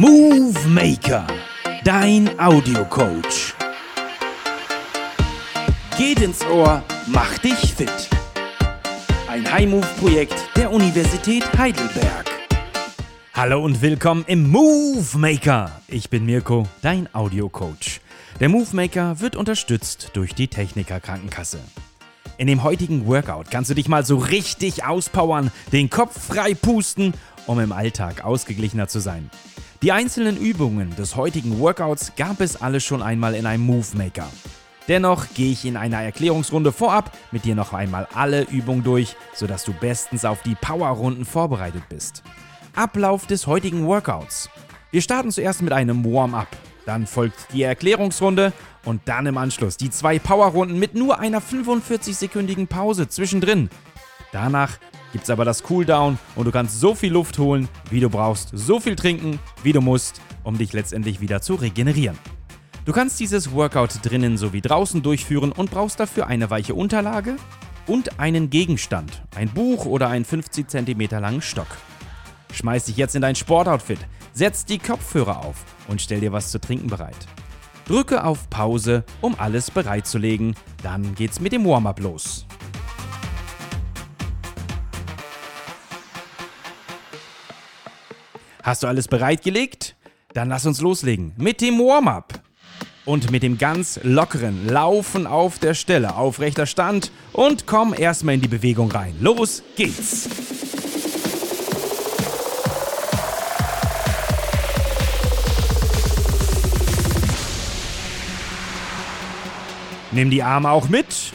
Movie Maker, dein Audiocoach. Geht ins Ohr, mach dich fit. Ein High-Move-Projekt der Universität Heidelberg. Hallo und willkommen im Movie Maker. Ich bin Mirko, dein Audiocoach. Der Movie Maker wird unterstützt durch die Techniker Krankenkasse. In dem heutigen Workout kannst du dich mal so richtig auspowern, den Kopf frei pusten, um im Alltag ausgeglichener zu sein. Die einzelnen Übungen des heutigen Workouts gab es alle schon einmal in einem Move Maker. Dennoch gehe ich in einer Erklärungsrunde vorab mit dir noch einmal alle Übungen durch, sodass du bestens auf die Powerrunden vorbereitet bist. Ablauf des heutigen Workouts. Wir starten zuerst mit einem Warm-up. Dann folgt die Erklärungsrunde und dann im Anschluss die zwei Powerrunden mit nur einer 45-sekündigen Pause zwischendrin. Danach gibt's aber das Cooldown und du kannst so viel Luft holen, wie du brauchst, so viel trinken, wie du musst, um dich letztendlich wieder zu regenerieren. Du kannst dieses Workout drinnen sowie draußen durchführen und brauchst dafür eine weiche Unterlage und einen Gegenstand, ein Buch oder einen 50 cm langen Stock. Schmeiß dich jetzt in dein Sportoutfit, setz die Kopfhörer auf und stell dir was zu trinken bereit. Drücke auf Pause, um alles bereitzulegen, dann geht's mit dem Warm-up los. Hast du alles bereitgelegt? Dann lass uns loslegen mit dem Warm-up. Und mit dem ganz lockeren Laufen auf der Stelle, aufrechter Stand und komm erstmal in die Bewegung rein. Los geht's! Nimm die Arme auch mit.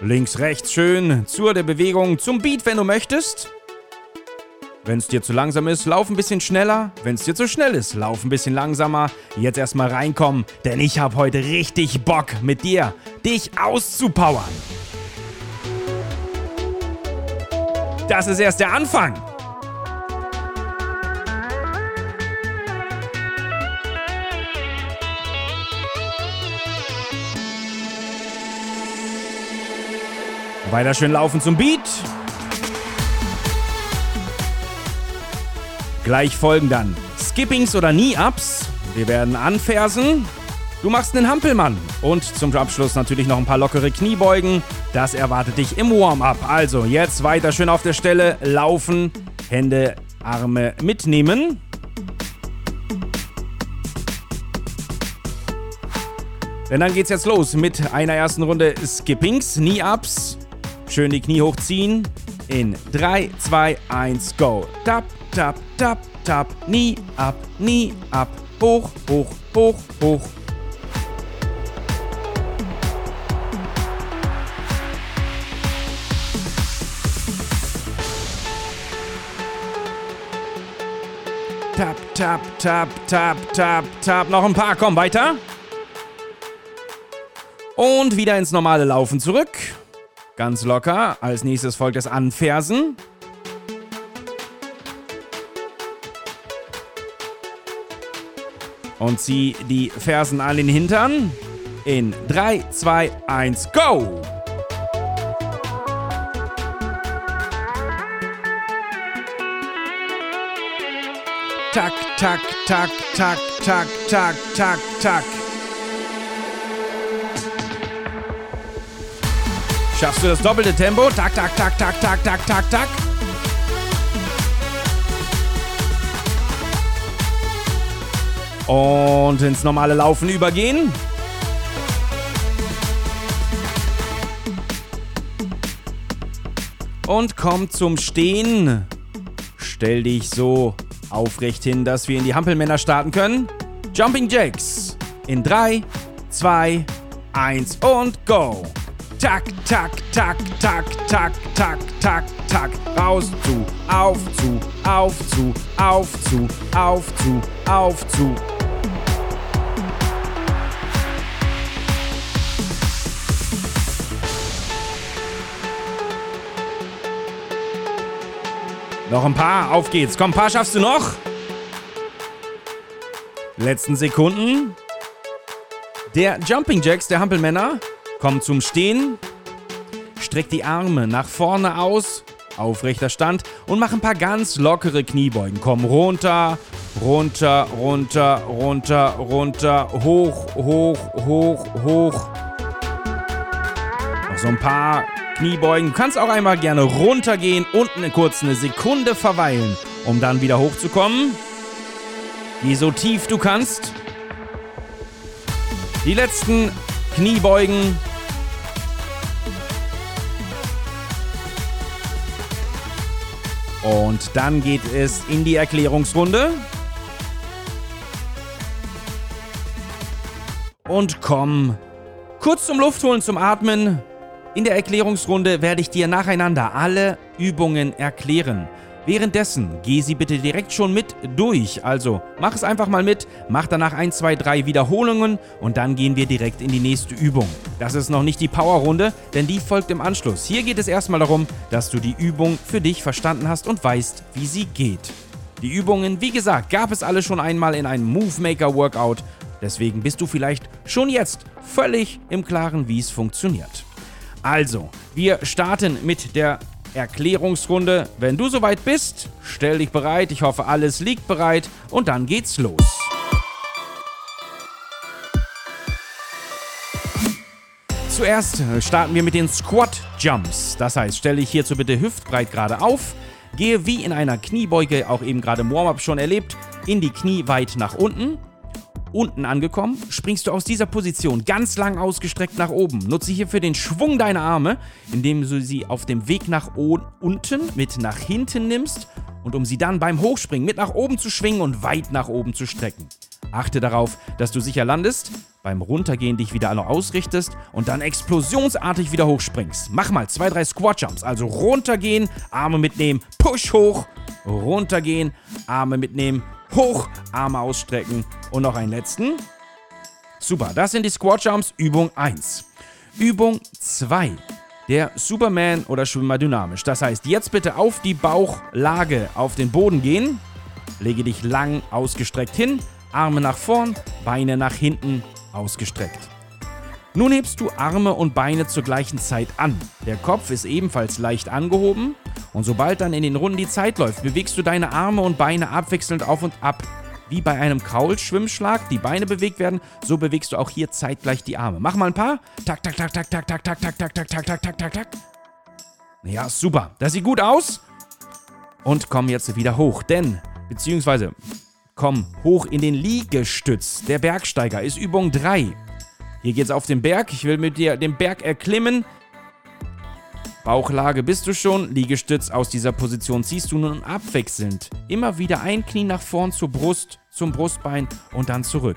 Links, rechts schön zur der Bewegung zum Beat, wenn du möchtest. Wenn es dir zu langsam ist, lauf ein bisschen schneller. Wenn es dir zu schnell ist, lauf ein bisschen langsamer. Jetzt erstmal reinkommen, denn ich habe heute richtig Bock mit dir, dich auszupowern. Das ist erst der Anfang. Weiter schön laufen zum Beat. Gleich folgen dann Skippings oder Knee-Ups. Wir werden anfersen. Du machst einen Hampelmann. Und zum Abschluss natürlich noch ein paar lockere Kniebeugen. Das erwartet dich im Warm-up. Also jetzt weiter schön auf der Stelle laufen. Hände, Arme mitnehmen. Denn dann geht's jetzt los mit einer ersten Runde Skippings, Knee-Ups. Schön die Knie hochziehen. In 3, 2, 1, go. Tap, tap, tap, tap. Knee up, knee up. Hoch, hoch, hoch, hoch. Tap, tap, tap, tap, tap, tap. Noch ein paar, komm weiter. Und wieder ins normale Laufen zurück. Ganz locker. Als nächstes folgt das Anfersen. Und zieh die Fersen an den Hintern. In 3, 2, 1, go! Tak, tak, tak, tak, tak, tak, tak, tak. Schaffst du das doppelte Tempo? Tak, tak, tak, tak, tak, tak, tak, tak. Und ins normale Laufen übergehen. Und komm zum Stehen. Stell dich so aufrecht hin, dass wir in die Hampelmänner starten können. Jumping Jacks. In 3, 2, 1 und go. Tak, tak, tak, tak, tak, tak, tak, tak. Raus zu, auf zu, auf zu, auf zu, auf zu, auf zu. Noch ein paar, auf geht's. Komm, ein paar schaffst du noch. Letzten Sekunden. Der Jumping Jacks der Hampelmänner kommt zum Stehen. Streck die Arme nach vorne aus, aufrechter Stand und mach ein paar ganz lockere Kniebeugen. Komm runter, runter, runter, runter, runter, hoch, hoch, hoch, hoch. Noch so ein paar Kniebeugen. Du kannst auch einmal gerne runtergehen und eine kurz eine Sekunde verweilen, um dann wieder hochzukommen. Geh so tief du kannst. Die letzten Kniebeugen. Und dann geht es in die Erklärungsrunde. Und komm kurz zum Luftholen, zum Atmen. In der Erklärungsrunde werde ich dir nacheinander alle Übungen erklären. Währenddessen geh sie bitte direkt schon mit durch. Also mach es einfach mal mit, mach danach 1, 2, 3 Wiederholungen und dann gehen wir direkt in die nächste Übung. Das ist noch nicht die Powerrunde, denn die folgt im Anschluss. Hier geht es erstmal darum, dass du die Übung für dich verstanden hast und weißt, wie sie geht. Die Übungen, wie gesagt, gab es alle schon einmal in einem Movemaker Workout. Deswegen bist du vielleicht schon jetzt völlig im Klaren, wie es funktioniert. Also, wir starten mit der Erklärungsrunde. Wenn du soweit bist, stell dich bereit. Ich hoffe, alles liegt bereit und dann geht's los. Zuerst äh, starten wir mit den Squat Jumps. Das heißt, stelle dich hierzu bitte hüftbreit gerade auf, gehe wie in einer Kniebeuge, auch eben gerade im Warm-up schon erlebt, in die Knie weit nach unten Unten angekommen, springst du aus dieser Position ganz lang ausgestreckt nach oben. Nutze hierfür den Schwung deiner Arme, indem du sie auf dem Weg nach unten mit nach hinten nimmst und um sie dann beim Hochspringen mit nach oben zu schwingen und weit nach oben zu strecken. Achte darauf, dass du sicher landest, beim Runtergehen dich wieder noch ausrichtest und dann explosionsartig wieder hochspringst. Mach mal zwei, drei Squat Jumps, also runtergehen, Arme mitnehmen, Push hoch, runtergehen, Arme mitnehmen, hoch, Arme ausstrecken und noch einen letzten. Super, das sind die Squat Jumps Übung 1. Übung 2. Der Superman oder Schwimmer dynamisch. Das heißt, jetzt bitte auf die Bauchlage auf den Boden gehen. Lege dich lang ausgestreckt hin, Arme nach vorn, Beine nach hinten ausgestreckt. Nun hebst du Arme und Beine zur gleichen Zeit an. Der Kopf ist ebenfalls leicht angehoben und sobald dann in den Runden die Zeit läuft, bewegst du deine Arme und Beine abwechselnd auf und ab. Wie bei einem Kraulschwimmschlag die Beine bewegt werden, so bewegst du auch hier zeitgleich die Arme. Mach mal ein paar. Tak, tak, tak, tak, tak, tak, tak, tak, tak, tak, tak, tak, tak, tak, tak. Ja, super. Das sieht gut aus. Und komm jetzt wieder hoch, denn, beziehungsweise, komm hoch in den Liegestütz. Der Bergsteiger ist Übung 3. Hier geht's auf den Berg. Ich will mit dir den Berg erklimmen. Bauchlage bist du schon, Liegestütz aus dieser Position ziehst du nun abwechselnd. Immer wieder ein Knie nach vorn zur Brust, zum Brustbein und dann zurück.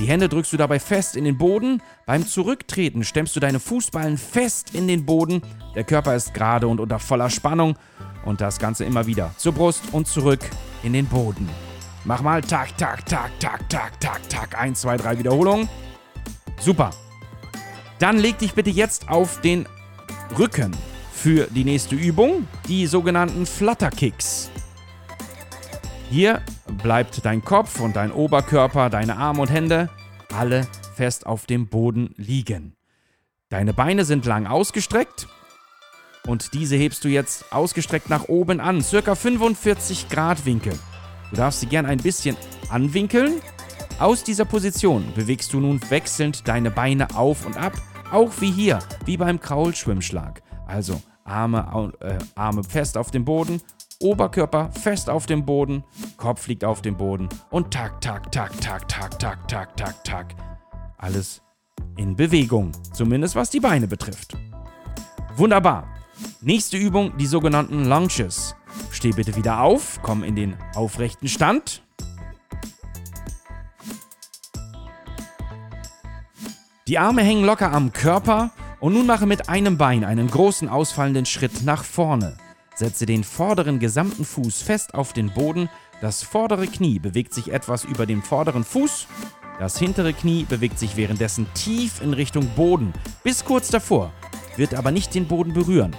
Die Hände drückst du dabei fest in den Boden. Beim Zurücktreten stemmst du deine Fußballen fest in den Boden. Der Körper ist gerade und unter voller Spannung. Und das Ganze immer wieder zur Brust und zurück in den Boden. Mach mal tak, tak, tak, tak, tak, tak, tak. 1, 2, 3 Wiederholungen. Super. Dann leg dich bitte jetzt auf den Rücken für die nächste Übung, die sogenannten Flutterkicks. Hier bleibt dein Kopf und dein Oberkörper, deine Arme und Hände alle fest auf dem Boden liegen. Deine Beine sind lang ausgestreckt und diese hebst du jetzt ausgestreckt nach oben an, circa 45 Grad Winkel. Du darfst sie gern ein bisschen anwinkeln aus dieser Position bewegst du nun wechselnd deine Beine auf und ab, auch wie hier, wie beim Kraulschwimmschlag. Also Arme, äh, Arme fest auf dem Boden, Oberkörper fest auf dem Boden, Kopf liegt auf dem Boden und tak, tak, tak, tak, tak, tak, tak, tak, tak. Alles in Bewegung, zumindest was die Beine betrifft. Wunderbar. Nächste Übung, die sogenannten Lunges. Steh bitte wieder auf, komm in den aufrechten Stand. Die Arme hängen locker am Körper und nun mache mit einem Bein einen großen ausfallenden Schritt nach vorne. Setze den vorderen gesamten Fuß fest auf den Boden, das vordere Knie bewegt sich etwas über den vorderen Fuß, das hintere Knie bewegt sich währenddessen tief in Richtung Boden, bis kurz davor, wird aber nicht den Boden berühren.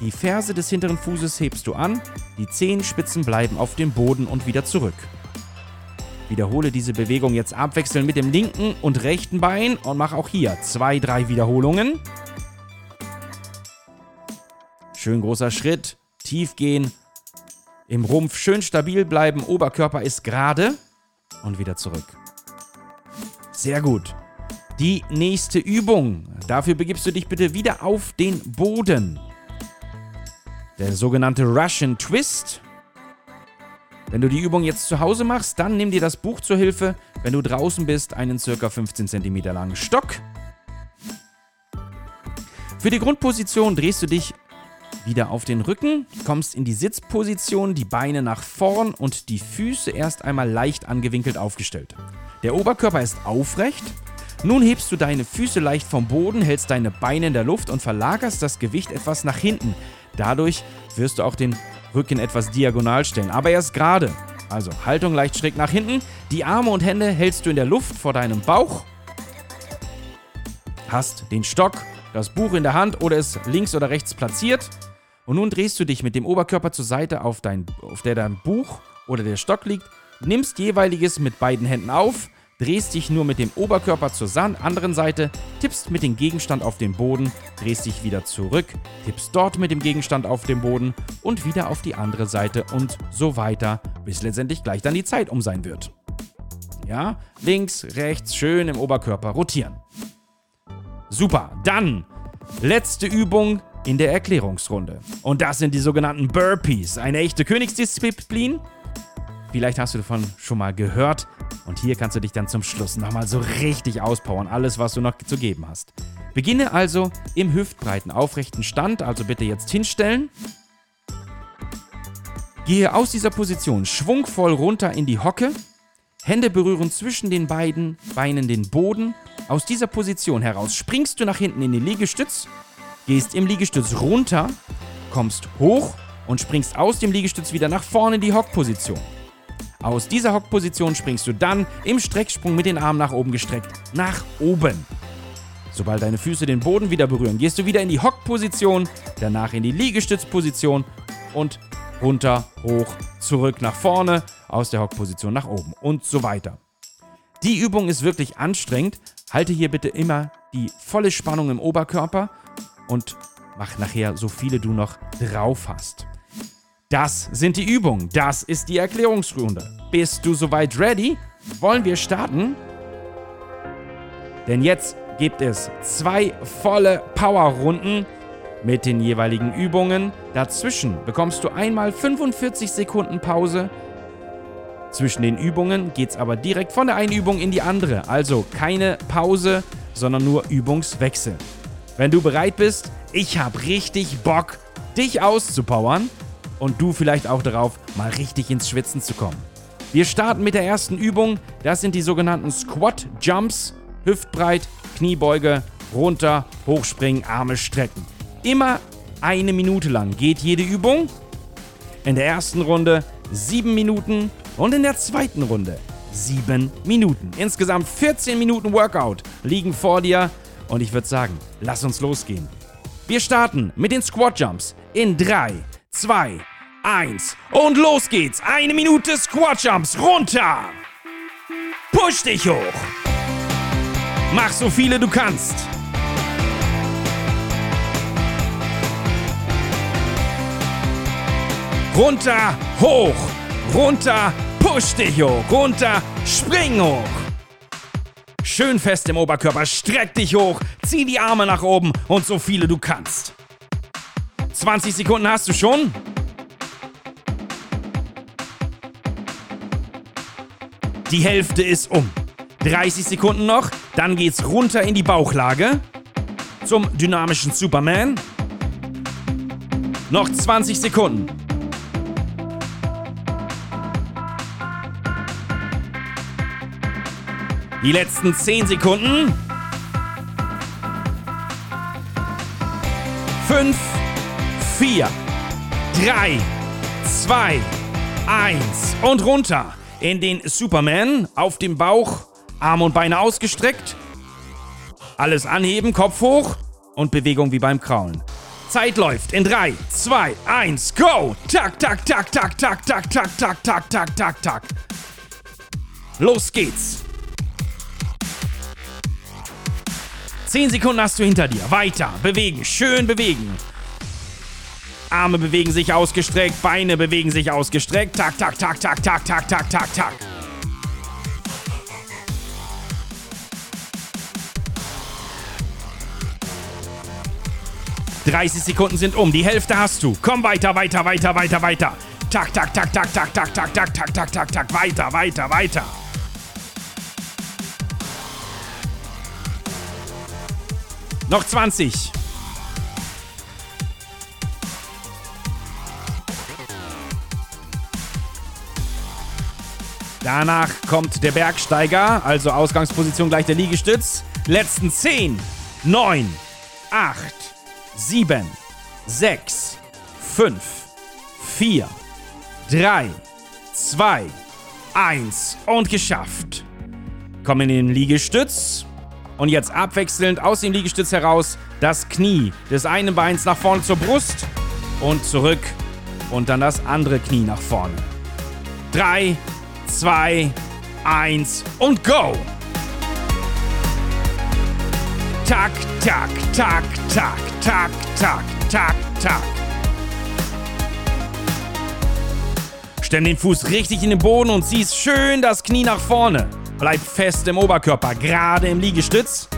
Die Ferse des hinteren Fußes hebst du an, die Zehenspitzen bleiben auf dem Boden und wieder zurück. Wiederhole diese Bewegung jetzt abwechselnd mit dem linken und rechten Bein und mach auch hier zwei, drei Wiederholungen. Schön großer Schritt, tief gehen Im Rumpf schön stabil bleiben, Oberkörper ist gerade und wieder zurück. Sehr gut. Die nächste Übung. Dafür begibst du dich bitte wieder auf den Boden. Der sogenannte Russian Twist. Wenn du die Übung jetzt zu Hause machst, dann nimm dir das Buch zur Hilfe. Wenn du draußen bist, einen ca. 15 cm langen Stock. Für die Grundposition drehst du dich wieder auf den Rücken, kommst in die Sitzposition, die Beine nach vorn und die Füße erst einmal leicht angewinkelt aufgestellt. Der Oberkörper ist aufrecht. Nun hebst du deine Füße leicht vom Boden, hältst deine Beine in der Luft und verlagerst das Gewicht etwas nach hinten. Dadurch wirst du auch den Rücken etwas diagonal stellen, aber erst gerade. Also Haltung leicht schräg nach hinten. Die Arme und Hände hältst du in der Luft vor deinem Bauch. Hast den Stock, das Buch in der Hand oder es links oder rechts platziert. Und nun drehst du dich mit dem Oberkörper zur Seite, auf, dein, auf der dein Buch oder der Stock liegt, nimmst jeweiliges mit beiden Händen auf, drehst dich nur mit dem Oberkörper zur anderen Seite, tippst mit dem Gegenstand auf den Boden, drehst dich wieder zurück, tippst dort mit dem Gegenstand auf den Boden und wieder auf die andere Seite und so weiter, bis letztendlich gleich dann die Zeit um sein wird. Ja, links, rechts, schön im Oberkörper rotieren. Super, dann letzte Übung in der Erklärungsrunde. Und das sind die sogenannten Burpees, eine echte Königsdisziplin. Vielleicht hast du davon schon mal gehört. Und hier kannst du dich dann zum Schluss nochmal so richtig auspowern, alles, was du noch zu geben hast. Beginne also im hüftbreiten aufrechten Stand, also bitte jetzt hinstellen. Gehe aus dieser Position schwungvoll runter in die Hocke. Hände berühren zwischen den beiden Beinen den Boden. Aus dieser Position heraus springst du nach hinten in den Liegestütz, gehst im Liegestütz runter, kommst hoch und springst aus dem Liegestütz wieder nach vorne in die Hockposition. Aus dieser Hockposition springst du dann im Strecksprung mit den Armen nach oben gestreckt nach oben. Sobald deine Füße den Boden wieder berühren, gehst du wieder in die Hockposition, danach in die Liegestützposition und runter, hoch, zurück nach vorne, aus der Hockposition nach oben und so weiter. Die Übung ist wirklich anstrengend. Halte hier bitte immer die volle Spannung im Oberkörper und mach nachher so viele du noch drauf hast. Das sind die Übungen. Das ist die Erklärungsrunde. Bist du soweit ready? Wollen wir starten? Denn jetzt gibt es zwei volle Powerrunden mit den jeweiligen Übungen. Dazwischen bekommst du einmal 45 Sekunden Pause. Zwischen den Übungen geht es aber direkt von der einen Übung in die andere. Also keine Pause, sondern nur Übungswechsel. Wenn du bereit bist, ich habe richtig Bock, dich auszupowern und du vielleicht auch darauf, mal richtig ins Schwitzen zu kommen. Wir starten mit der ersten Übung. Das sind die sogenannten Squat Jumps. Hüftbreit, Kniebeuge, runter, hochspringen, Arme strecken. Immer eine Minute lang geht jede Übung. In der ersten Runde sieben Minuten und in der zweiten Runde sieben Minuten. Insgesamt 14 Minuten Workout liegen vor dir und ich würde sagen, lass uns losgehen. Wir starten mit den Squat Jumps in 3, 2, 1 und los geht's. Eine Minute Squat Jumps runter. Push dich hoch. Mach so viele du kannst. Runter, hoch, runter, push dich hoch, runter, spring hoch. Schön fest im Oberkörper, streck dich hoch, zieh die Arme nach oben und so viele du kannst. 20 Sekunden hast du schon. Die Hälfte ist um. 30 Sekunden noch, dann geht's runter in die Bauchlage zum dynamischen Superman. Noch 20 Sekunden. Die letzten 10 Sekunden. 5, 4, 3, 2, 1 und runter in den Superman auf dem Bauch, Arme und Beine ausgestreckt. Alles anheben, Kopf hoch und Bewegung wie beim Kraulen. Zeit läuft in 3, 2, 1, go! Tak, tak, tak, tak, tak, tak, tak, tak, tak, tak, tak, tak. Los geht's! 10 Sekunden hast du hinter dir. Weiter, bewegen, schön bewegen. Arme bewegen sich ausgestreckt, Beine bewegen sich ausgestreckt. Tak, tak, tak, tak, tak, tak, tak, tak, tak. Dreißig Sekunden sind um, die Hälfte hast du. Komm weiter, weiter, weiter, weiter, weiter. Tak, tak, tak, tak, tak, tak, tak, tak, tak, tak, tak, tak, weiter, weiter, weiter. Noch 20. Danach kommt der Bergsteiger, also Ausgangsposition gleich der Liegestütz. Letzten 10, 9, 8, 7, 6, 5, 4, 3, 2, 1 und geschafft. Kommen in den Liegestütz und jetzt abwechselnd aus dem Liegestütz heraus das Knie des einen Beins nach vorne zur Brust und zurück und dann das andere Knie nach vorne. 3, 2, 1 und go! Tak, tak, tak, tak, tak, tak, tak, tak. Stemm den Fuß richtig in den Boden und ziehst schön das Knie nach vorne. Bleib fest im Oberkörper, gerade im Liegestütz.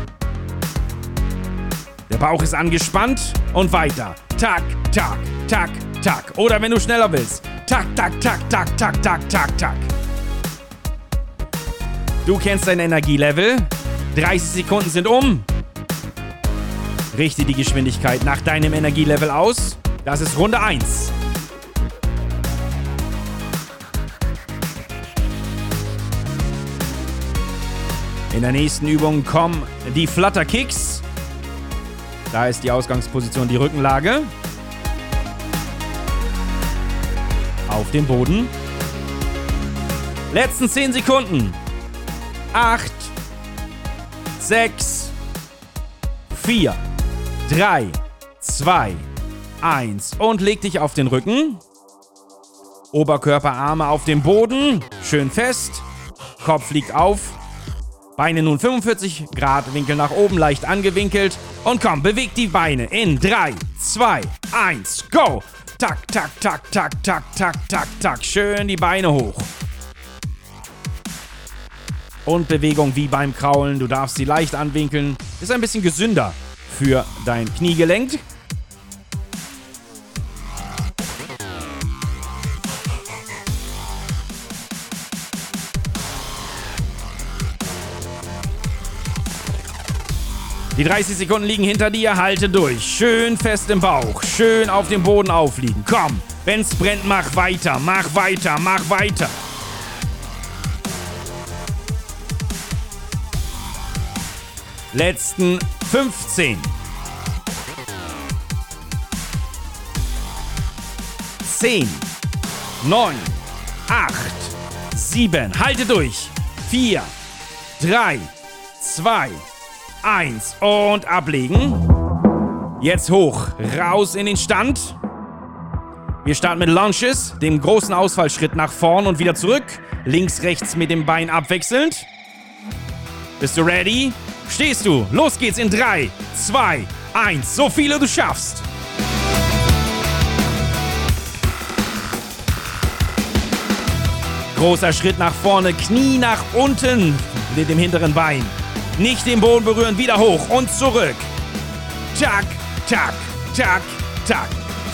Der Bauch ist angespannt und weiter. Tak, tak, tak, tak. Oder wenn du schneller willst. Tak, tak, tak, tak, tak, tak, tak, tak. Du kennst dein Energielevel. 30 Sekunden sind um. Richte die Geschwindigkeit nach deinem Energielevel aus. Das ist Runde 1. In der nächsten Übung kommen die Flutter Kicks. Da ist die Ausgangsposition die Rückenlage. Auf dem Boden. Letzten 10 Sekunden. 8, 6, 4, 3, 2, 1 und leg dich auf den Rücken. Oberkörper, Arme auf dem Boden, schön fest. Kopf liegt auf. Beine nun 45 Grad Winkel nach oben, leicht angewinkelt. Und komm, beweg die Beine in 3, 2, 1, go! Tak, tak, tak, tak, tak, tak, tak, tak. Schön die Beine hoch und Bewegung wie beim Kraulen. Du darfst sie leicht anwinkeln. Ist ein bisschen gesünder für dein Kniegelenk. Die 30 Sekunden liegen hinter dir, halte durch. Schön fest im Bauch, schön auf dem Boden aufliegen. Komm, wenn's brennt, mach weiter, mach weiter, mach weiter. Letzten 15. 10, 9, 8, 7, halte durch. 4, 3, 2, 1 und ablegen. Jetzt hoch, raus in den Stand. Wir starten mit Lunches, dem großen Ausfallschritt nach vorn und wieder zurück. Links, rechts mit dem Bein abwechselnd. Bist du ready? Stehst du? Los geht's in 3, 2, 1. So viele du schaffst. Großer Schritt nach vorne, Knie nach unten mit dem hinteren Bein. Nicht den Boden berühren, wieder hoch und zurück. Tak, tak, tak, tak.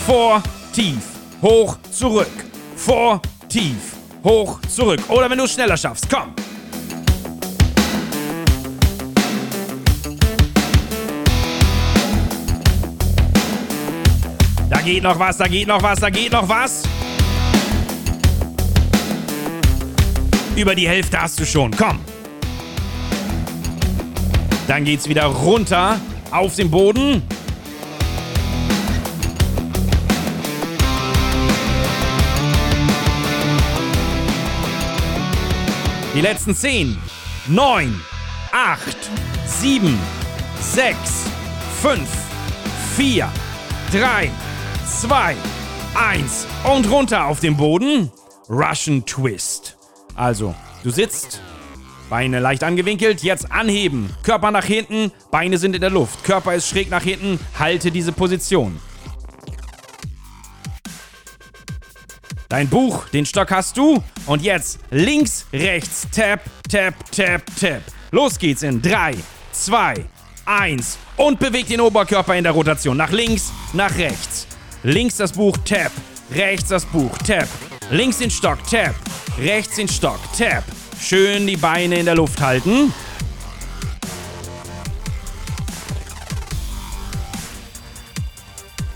Vor, tief, hoch, zurück. Vor, tief, hoch, zurück. Oder wenn du es schneller schaffst, komm. Geht noch was, da geht noch was, da geht noch was. Über die Hälfte hast du schon. Komm. Dann geht's wieder runter auf den Boden. Die letzten 10, 9, 8, 7, 6, 5, 4, 3, 2, 1 und runter auf den Boden. Russian Twist. Also, du sitzt, Beine leicht angewinkelt, jetzt anheben. Körper nach hinten, Beine sind in der Luft. Körper ist schräg nach hinten, halte diese Position. Dein Buch, den Stock hast du. Und jetzt links, rechts, tap, tap, tap, tap. Los geht's in 3, 2, 1. Und bewegt den Oberkörper in der Rotation. Nach links, nach rechts. Links das Buch, tap. Rechts das Buch, tap. Links den Stock, tap. Rechts den Stock, tap. Schön die Beine in der Luft halten.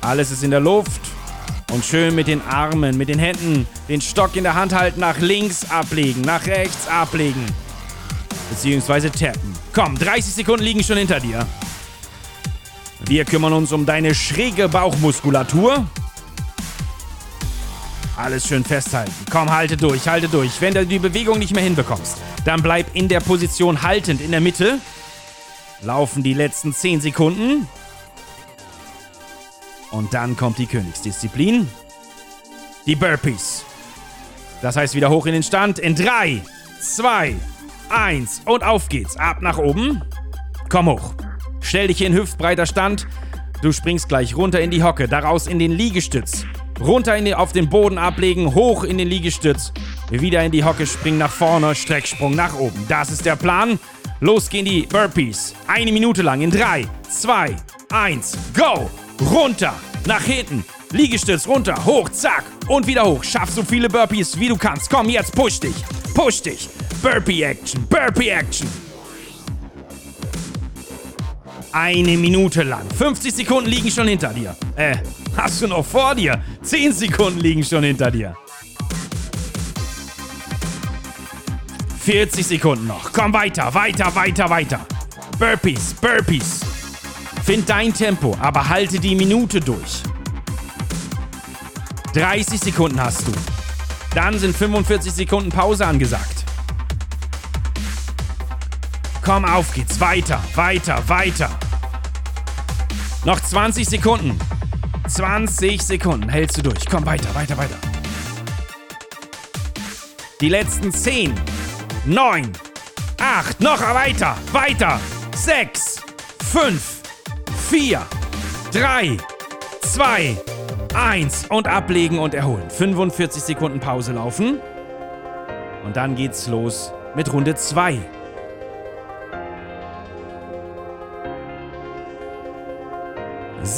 Alles ist in der Luft. Und schön mit den Armen, mit den Händen, den Stock in der Hand halten, nach links ablegen, nach rechts ablegen. Beziehungsweise tappen. Komm, 30 Sekunden liegen schon hinter dir. Wir kümmern uns um deine schräge Bauchmuskulatur. Alles schön festhalten. Komm, halte durch, halte durch. Wenn du die Bewegung nicht mehr hinbekommst, dann bleib in der Position haltend in der Mitte. Laufen die letzten 10 Sekunden. Und dann kommt die Königsdisziplin. Die Burpees. Das heißt wieder hoch in den Stand. In 3, 2, 1 und auf geht's. Ab nach oben. Komm hoch. Stell dich in hüftbreiter Stand. Du springst gleich runter in die Hocke, daraus in den Liegestütz. Runter in die, auf den Boden ablegen, hoch in den Liegestütz. Wieder in die Hocke springen nach vorne, Strecksprung nach oben. Das ist der Plan. Los gehen die Burpees. Eine Minute lang in 3, 2, 1, go! runter, nach hinten, Liegestütz runter, hoch, zack und wieder hoch. Schaff so viele Burpees wie du kannst. Komm, jetzt push dich, push dich. Burpee Action, Burpee Action. Eine Minute lang. 50 Sekunden liegen schon hinter dir. Äh, hast du noch vor dir? 10 Sekunden liegen schon hinter dir. 40 Sekunden noch. Komm weiter, weiter, weiter, weiter. Burpees, Burpees. Find dein Tempo, aber halte die Minute durch. 30 Sekunden hast du. Dann sind 45 Sekunden Pause angesagt. Komm, auf geht's. Weiter, weiter, weiter. Noch 20 Sekunden. 20 Sekunden hältst du durch. Komm, weiter, weiter, weiter. Die letzten 10, 9, 8, noch weiter, weiter. 6, 5, 4, 3, 2, 1 und ablegen und erholen. 45 Sekunden Pause laufen. Und dann geht's los mit Runde 2.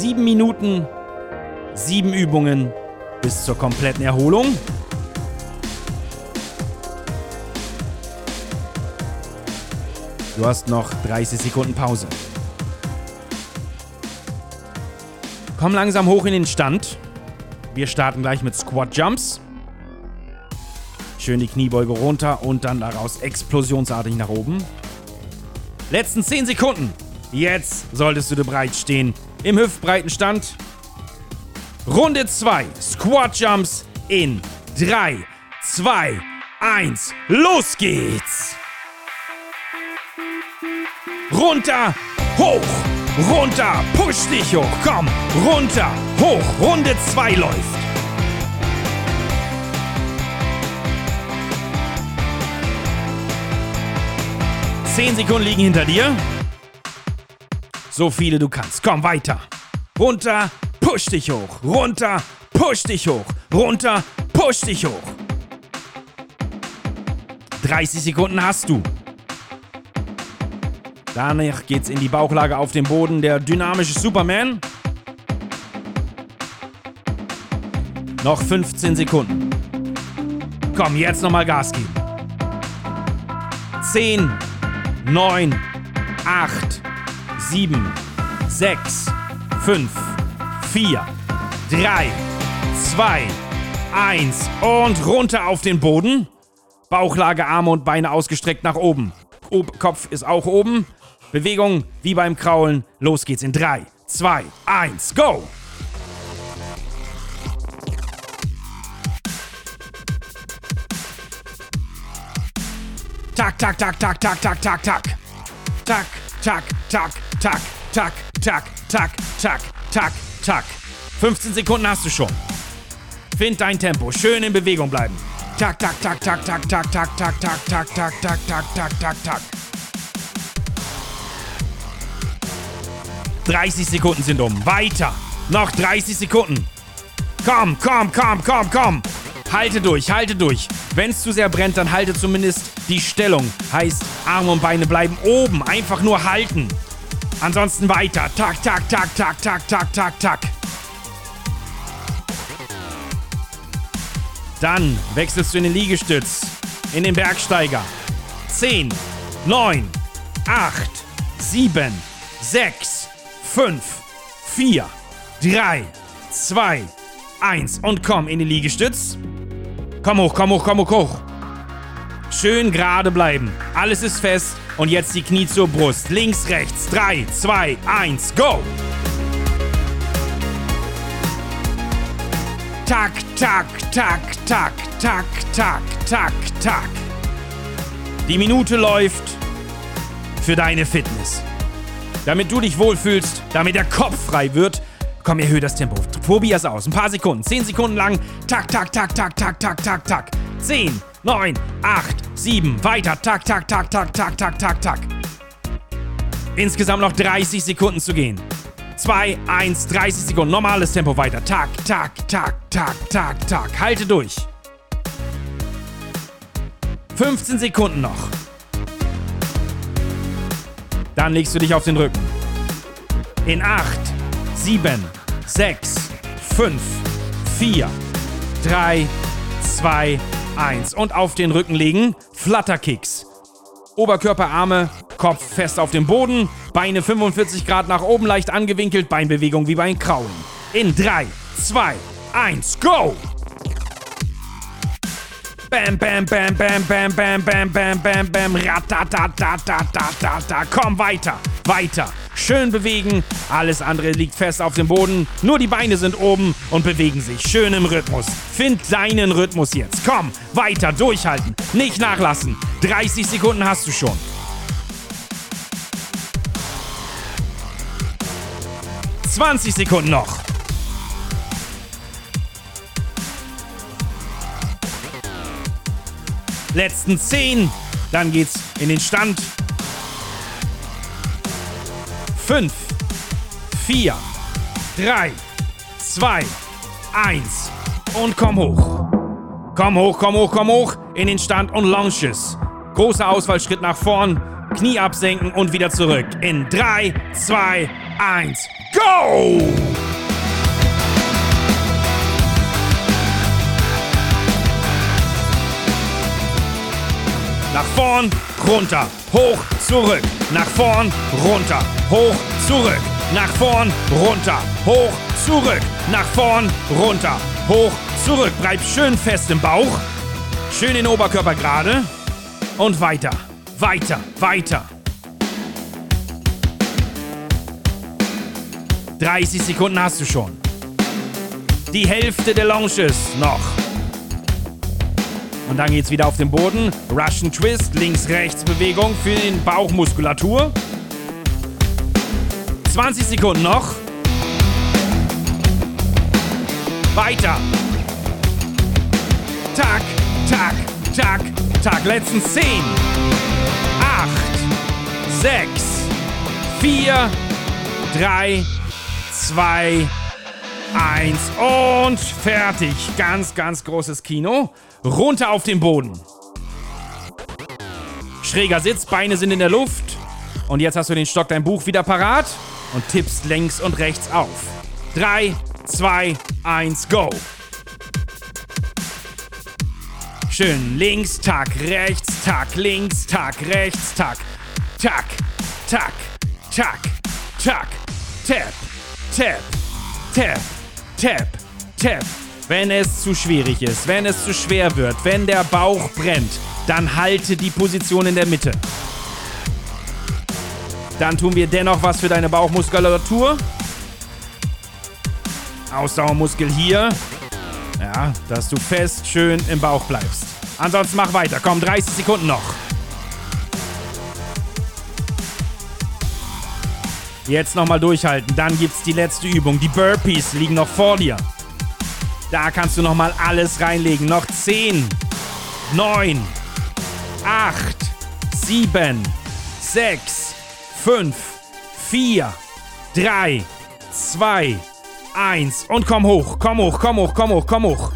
Sieben Minuten, sieben Übungen bis zur kompletten Erholung. Du hast noch 30 Sekunden Pause. Komm langsam hoch in den Stand. Wir starten gleich mit Squat Jumps. Schön die Kniebeuge runter und dann daraus explosionsartig nach oben. Letzten 10 Sekunden. Jetzt solltest du bereit stehen. Im hüftbreiten Stand. Runde 2. Squat Jumps in 3, 2, 1. Los geht's! Runter, hoch, runter, push dich hoch, komm, runter, hoch, Runde 2 läuft. Zehn Sekunden liegen hinter dir. So viele du kannst. Komm weiter. Runter, push dich hoch. Runter, push dich hoch. Runter, push dich hoch. 30 Sekunden hast du. Danach geht's in die Bauchlage auf dem Boden. Der dynamische Superman. Noch 15 Sekunden. Komm, jetzt nochmal Gas geben. 10, 9, 8, 7, 6, 5, 4, 3, 2, 1 und runter auf den Boden. Bauchlage, Arme und Beine ausgestreckt nach oben. Ob Kopf ist auch oben. Bewegung wie beim Kraulen. Los geht's in 3, 2, 1, go! Tak, tak, tak, tak, tak, tak, tak, tak. Tak, tak, tak, tak, tak, tak, tak, tak, tak, tak. 15 Sekunden hast du schon. Find dein Tempo. Schön in Bewegung bleiben. Tak, tak, tak, tak, tak, tak, tak, tak, tak, tak, tak, tak, tak, tak, tak, tak. 30 Sekunden sind um. Weiter. Noch 30 Sekunden. Komm, komm, komm, komm, komm. Halte durch, halte durch. Wenn es zu sehr brennt, dann halte zumindest die Stellung. Heißt, Arme und Beine bleiben oben. Einfach nur halten. Ansonsten weiter. Tak, tak, tak, tak, tak, tak, tak, tak. Dann wechselst du in den Liegestütz, in den Bergsteiger. 10, 9, 8, 7, 6, 5, 4, 3, 2, 1 und komm in den Liegestütz. Komm hoch, komm hoch, komm hoch, hoch. Schön gerade bleiben. Alles ist fest und jetzt die Knie zur Brust. Links, rechts. 3, 2, 1, go! Tak, tak, tak, tak, tak, tak, tak, tak. Die Minute läuft für deine Fitness. Damit du dich wohlfühlst, damit der Kopf frei wird, komm, erhöhe das Tempo. Probier es aus. Ein paar Sekunden. Zehn Sekunden lang. Tak, tak, tak, tak, tak, tak, tak, tak. Zehn, neun, acht, sieben. Weiter. Tak, tak, tak, tak, tak, tak, tak, tak. Insgesamt noch 30 Sekunden zu gehen. 2, 1, 30 Sekunden. Normales Tempo weiter. Tak, tak, tak, tak, tak, tak. Halte durch. 15 Sekunden noch. Dann legst du dich auf den Rücken. In 8, 7, 6, 5, 4, 3, 2, 1. Und auf den Rücken legen. Flutterkicks. Oberkörper, Arme, Kopf fest auf dem Boden, Beine 45 Grad nach oben leicht angewinkelt, Beinbewegung wie beim Krauen. In 3, 2, 1, go! Bam, bam, bam, bam, bam, bam, bam, bam, bam, bam, ratatatatatatatata. Komm weiter, weiter. Schön bewegen. Alles andere liegt fest auf dem Boden. Nur die Beine sind oben und bewegen sich schön im Rhythmus. Find deinen Rhythmus jetzt. Komm, weiter, durchhalten. Nicht nachlassen. 30 Sekunden hast du schon. Zwanzig Sekunden noch. Letzten zehn. Dann geht's in den Stand. Fünf, vier, drei, zwei, eins und komm hoch. Komm hoch, komm hoch, komm hoch in den Stand und Launches. Großer Ausfallschritt nach vorn, Knie absenken und wieder zurück. In 3, 2, 1, go! Nach vorn, runter, hoch, zurück. Nach vorn, runter, hoch, zurück. Nach vorn, runter, hoch, zurück. Nach vorn, runter, hoch, zurück. Bleib schön fest im Bauch. Schön den Oberkörper gerade. Und weiter, weiter, weiter. 30 Sekunden hast du schon. Die Hälfte der Launches noch. Und dann geht's wieder auf den Boden. Russian Twist, Links-Rechts-Bewegung für den Bauchmuskulatur. 20 Sekunden noch. Weiter. Tak, tak, tak, tak. Letzten 10, 8, 6, 4, 3, 2, 1 und fertig. Ganz, ganz großes Kino. Runter auf den Boden. Schräger Sitz, Beine sind in der Luft. Und jetzt hast du den Stock, dein Buch wieder parat und tippst längs und rechts auf. 3, 2, 1, go. Schön. Links, tack, rechts, tack, links, tack, rechts, tack. Tack, tack, tack, tack. Tap, tap, tap, tap, tap. Wenn es zu schwierig ist, wenn es zu schwer wird, wenn der Bauch brennt, dann halte die Position in der Mitte. Dann tun wir dennoch was für deine Bauchmuskulatur. Ausdauermuskel hier. Ja, dass du fest schön im Bauch bleibst. Ansonsten mach weiter. Komm, 30 Sekunden noch. Jetzt nochmal durchhalten. Dann gibt's die letzte Übung. Die Burpees liegen noch vor dir. Da kannst du nochmal alles reinlegen. Noch 10, 9, 8, 7, 6, 5, 4, 3, 2, 1. Und komm hoch, komm hoch, komm hoch, komm hoch, komm hoch.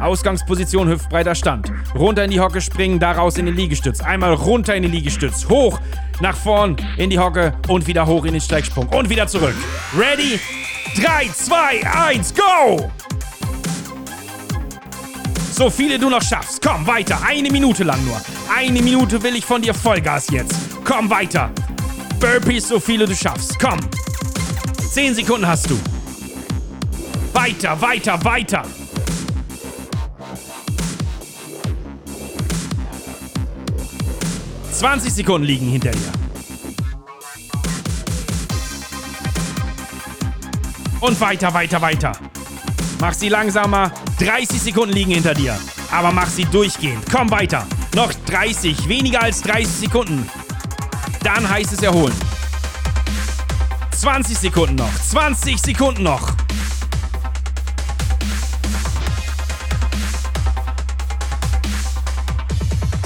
Ausgangsposition, hüftbreiter Stand. Runter in die Hocke springen, daraus in den Liegestütz. Einmal runter in den Liegestütz. Hoch, nach vorn in die Hocke und wieder hoch in den Strecksprung. Und wieder zurück. Ready? 3, 2, 1, go! So viele du noch schaffst. Komm, weiter. Eine Minute lang nur. Eine Minute will ich von dir Vollgas jetzt. Komm, weiter. Burpees, so viele du schaffst. Komm. Zehn Sekunden hast du. Weiter, weiter, weiter. Zwanzig Sekunden liegen hinter dir. Und weiter, weiter, weiter. Mach sie langsamer. 30 Sekunden liegen hinter dir. Aber mach sie durchgehend. Komm weiter. Noch 30. Weniger als 30 Sekunden. Dann heißt es erholen. 20 Sekunden noch. 20 Sekunden noch.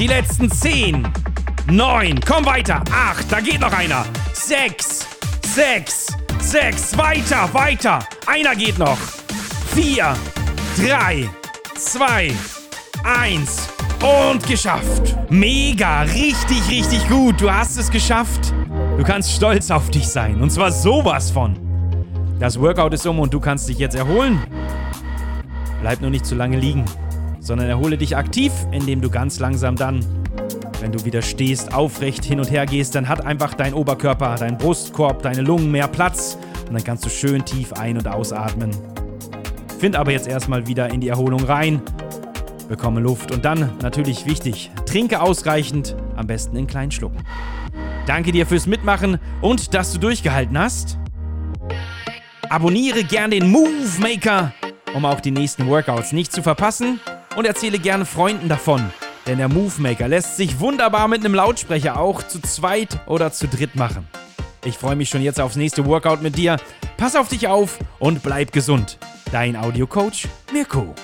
Die letzten 10. 9. Komm weiter. 8. Da geht noch einer. 6. 6. 6. Weiter, weiter. Einer geht noch. 4, 3, 2, 1 und geschafft. Mega, richtig, richtig gut. Du hast es geschafft. Du kannst stolz auf dich sein. Und zwar sowas von. Das Workout ist um und du kannst dich jetzt erholen. Bleib nur nicht zu lange liegen, sondern erhole dich aktiv, indem du ganz langsam dann, wenn du wieder stehst, aufrecht hin und her gehst, dann hat einfach dein Oberkörper, dein Brustkorb, deine Lungen mehr Platz und dann kannst du schön tief ein- und ausatmen. Find aber jetzt erstmal wieder in die Erholung rein. Bekomme Luft und dann, natürlich wichtig, trinke ausreichend, am besten in kleinen Schlucken. Danke dir fürs Mitmachen und dass du durchgehalten hast. Abonniere gern den Move Maker, um auch die nächsten Workouts nicht zu verpassen und erzähle gerne Freunden davon, denn der Move Maker lässt sich wunderbar mit einem Lautsprecher auch zu zweit oder zu dritt machen. Ich freue mich schon jetzt aufs nächste Workout mit dir. Pass auf dich auf und bleib gesund. Dein Audiocoach Mirko.